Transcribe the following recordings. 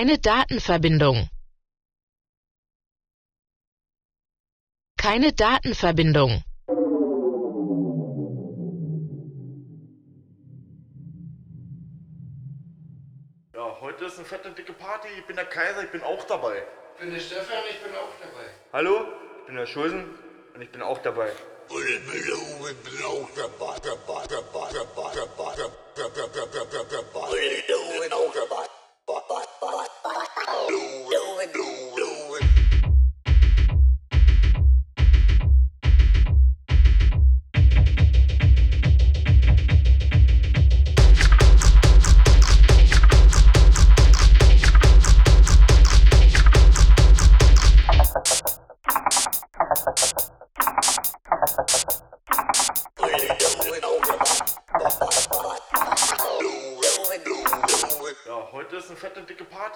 Keine Datenverbindung. Keine Datenverbindung. Ja, heute ist eine fette, dicke Party. Ich bin der Kaiser, ich bin auch dabei. Ich bin der Stefan, ich bin auch dabei. Hallo, ich bin der Schulzen und ich bin auch dabei. Und ich bin auch, ich bin auch dabei,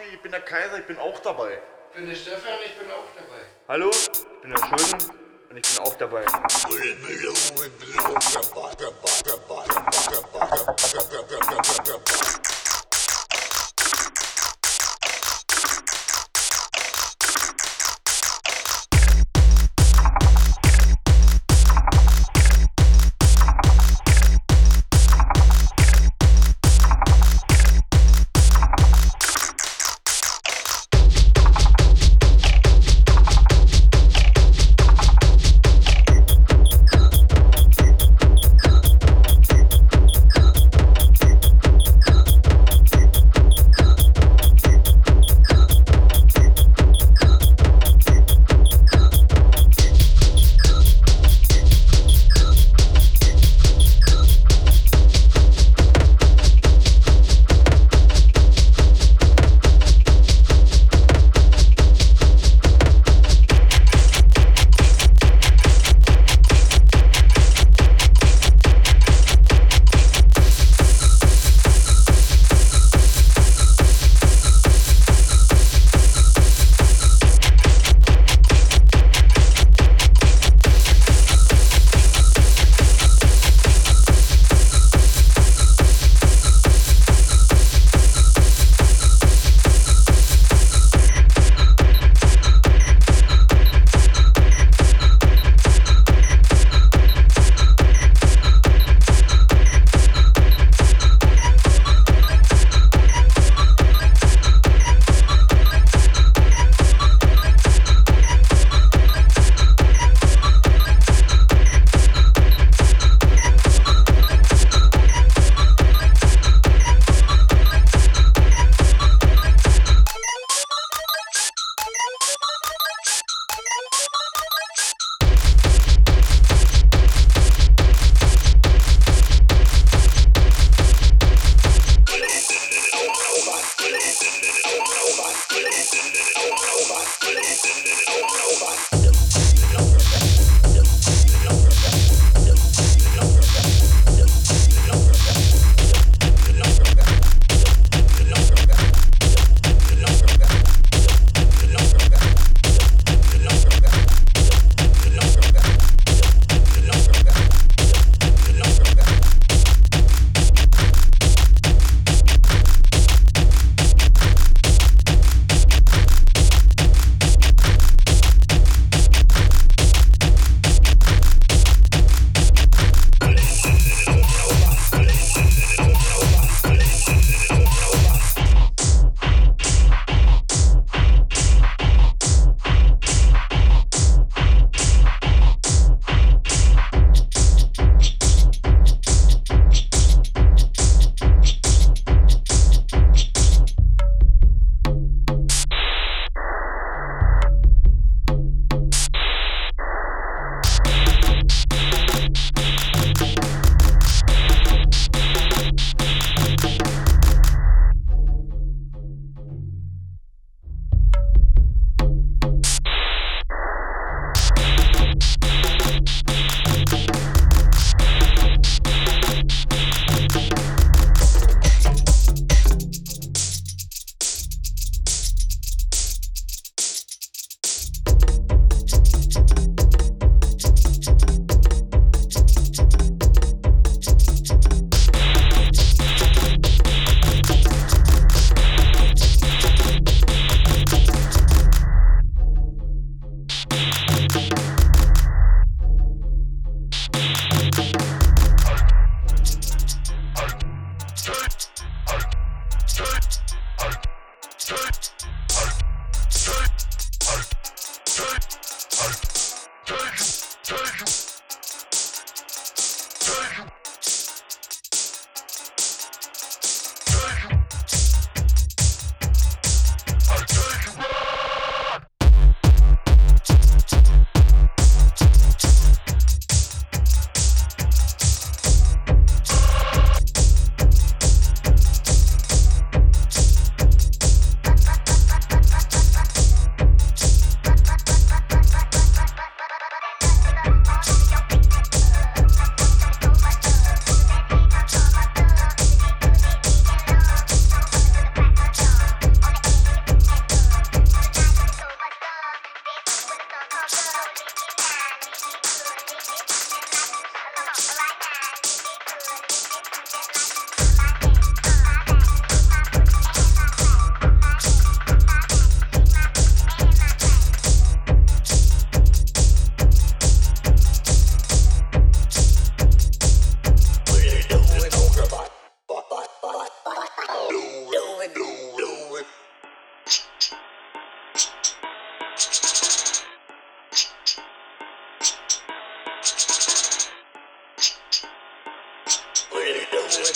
Party. Ich bin der Kaiser, ich bin auch dabei. Ich bin der Stefan, ich bin auch dabei. Hallo, ich bin der Schulzen und ich bin auch dabei. Und